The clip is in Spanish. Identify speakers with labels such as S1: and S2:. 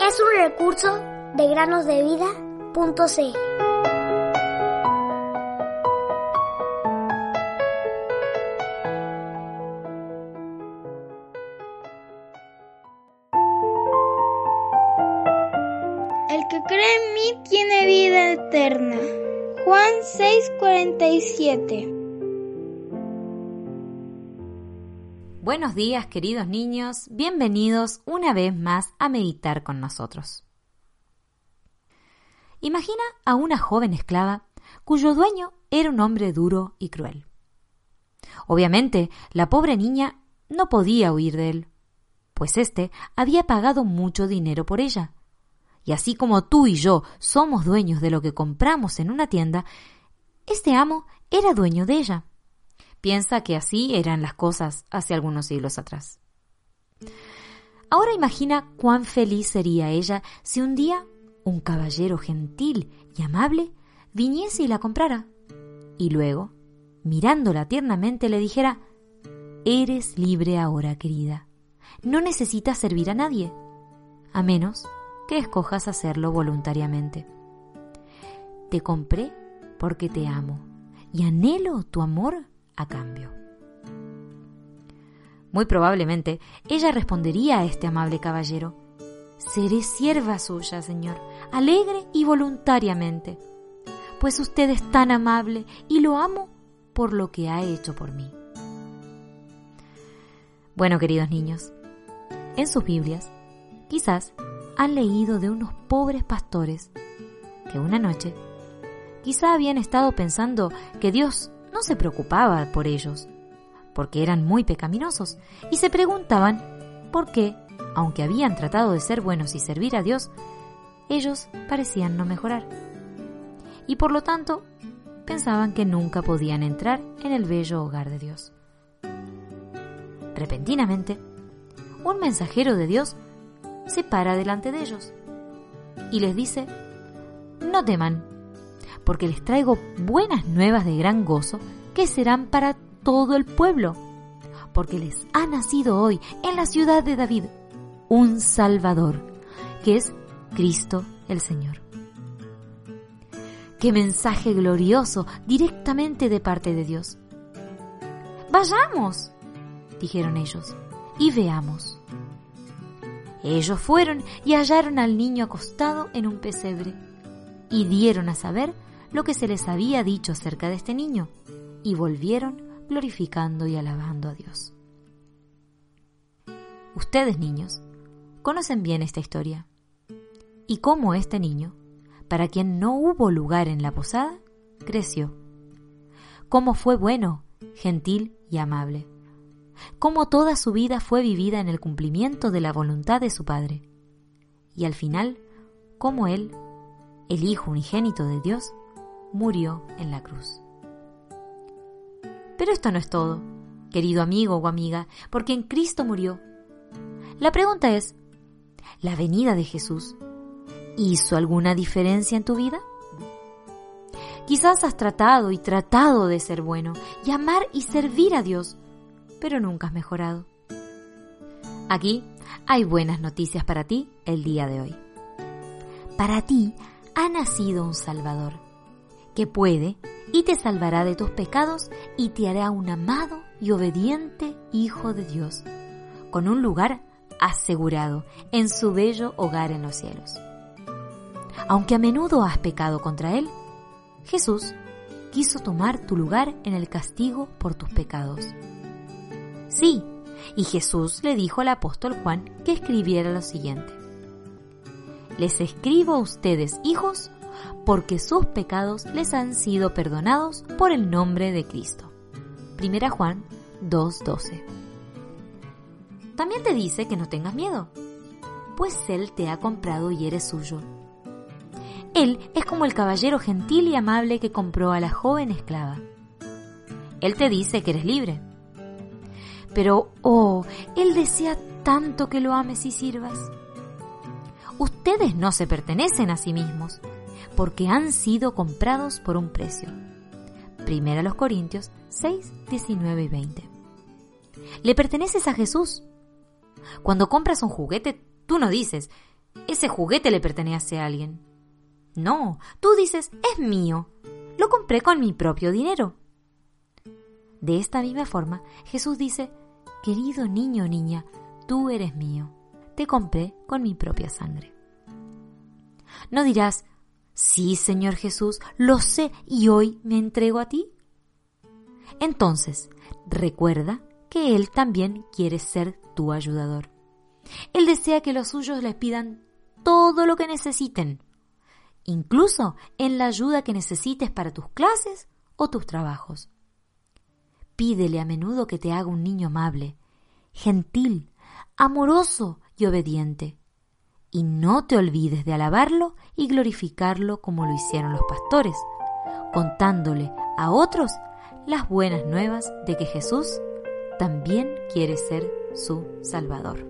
S1: Es un recurso de granosdevida.cl.
S2: El que cree en mí tiene vida eterna. Juan 6:47
S3: Buenos días queridos niños, bienvenidos una vez más a meditar con nosotros. Imagina a una joven esclava cuyo dueño era un hombre duro y cruel. Obviamente, la pobre niña no podía huir de él, pues éste había pagado mucho dinero por ella. Y así como tú y yo somos dueños de lo que compramos en una tienda, este amo era dueño de ella. Piensa que así eran las cosas hace algunos siglos atrás. Ahora imagina cuán feliz sería ella si un día un caballero gentil y amable viniese y la comprara, y luego, mirándola tiernamente, le dijera Eres libre ahora, querida. No necesitas servir a nadie, a menos que escojas hacerlo voluntariamente. Te compré porque te amo y anhelo tu amor a cambio. Muy probablemente ella respondería a este amable caballero, Seré sierva suya, señor, alegre y voluntariamente, pues usted es tan amable y lo amo por lo que ha hecho por mí. Bueno, queridos niños, en sus Biblias, quizás han leído de unos pobres pastores que una noche quizá habían estado pensando que Dios no se preocupaba por ellos, porque eran muy pecaminosos, y se preguntaban por qué, aunque habían tratado de ser buenos y servir a Dios, ellos parecían no mejorar. Y por lo tanto, pensaban que nunca podían entrar en el bello hogar de Dios. Repentinamente, un mensajero de Dios se para delante de ellos y les dice, no teman, porque les traigo buenas nuevas de gran gozo que serán para todo el pueblo, porque les ha nacido hoy en la ciudad de David un Salvador, que es Cristo el Señor. Qué mensaje glorioso directamente de parte de Dios. Vayamos, dijeron ellos, y veamos. Ellos fueron y hallaron al niño acostado en un pesebre, y dieron a saber lo que se les había dicho acerca de este niño, y volvieron glorificando y alabando a Dios. Ustedes, niños, conocen bien esta historia, y cómo este niño, para quien no hubo lugar en la posada, creció, cómo fue bueno, gentil y amable, cómo toda su vida fue vivida en el cumplimiento de la voluntad de su Padre, y al final, cómo Él, el Hijo unigénito de Dios, murió en la cruz. Pero esto no es todo, querido amigo o amiga, porque en Cristo murió. La pregunta es, ¿la venida de Jesús hizo alguna diferencia en tu vida? Quizás has tratado y tratado de ser bueno, y amar y servir a Dios, pero nunca has mejorado. Aquí hay buenas noticias para ti el día de hoy. Para ti ha nacido un Salvador que puede y te salvará de tus pecados y te hará un amado y obediente Hijo de Dios, con un lugar asegurado en su bello hogar en los cielos. Aunque a menudo has pecado contra Él, Jesús quiso tomar tu lugar en el castigo por tus pecados. Sí, y Jesús le dijo al apóstol Juan que escribiera lo siguiente. Les escribo a ustedes, hijos, porque sus pecados les han sido perdonados por el nombre de Cristo. Primera Juan 2.12. También te dice que no tengas miedo, pues Él te ha comprado y eres suyo. Él es como el caballero gentil y amable que compró a la joven esclava. Él te dice que eres libre. Pero, oh, Él desea tanto que lo ames y sirvas. Ustedes no se pertenecen a sí mismos, porque han sido comprados por un precio. Primera los Corintios 6, 19 y 20. Le perteneces a Jesús, Cuando compras un juguete, tú no dices, ese juguete le pertenece a alguien. No, tú dices, es mío. Lo compré con mi propio dinero. De esta misma forma, Jesús dice, querido niño o niña, tú eres mío. Te compré con mi propia sangre. No dirás, sí, Señor Jesús, lo sé y hoy me entrego a ti. Entonces, recuerda que Él también quiere ser tu ayudador. Él desea que los suyos les pidan todo lo que necesiten, incluso en la ayuda que necesites para tus clases o tus trabajos. Pídele a menudo que te haga un niño amable, gentil, amoroso y obediente. Y no te olvides de alabarlo y glorificarlo como lo hicieron los pastores, contándole a otros las buenas nuevas de que Jesús también quiere ser su Salvador.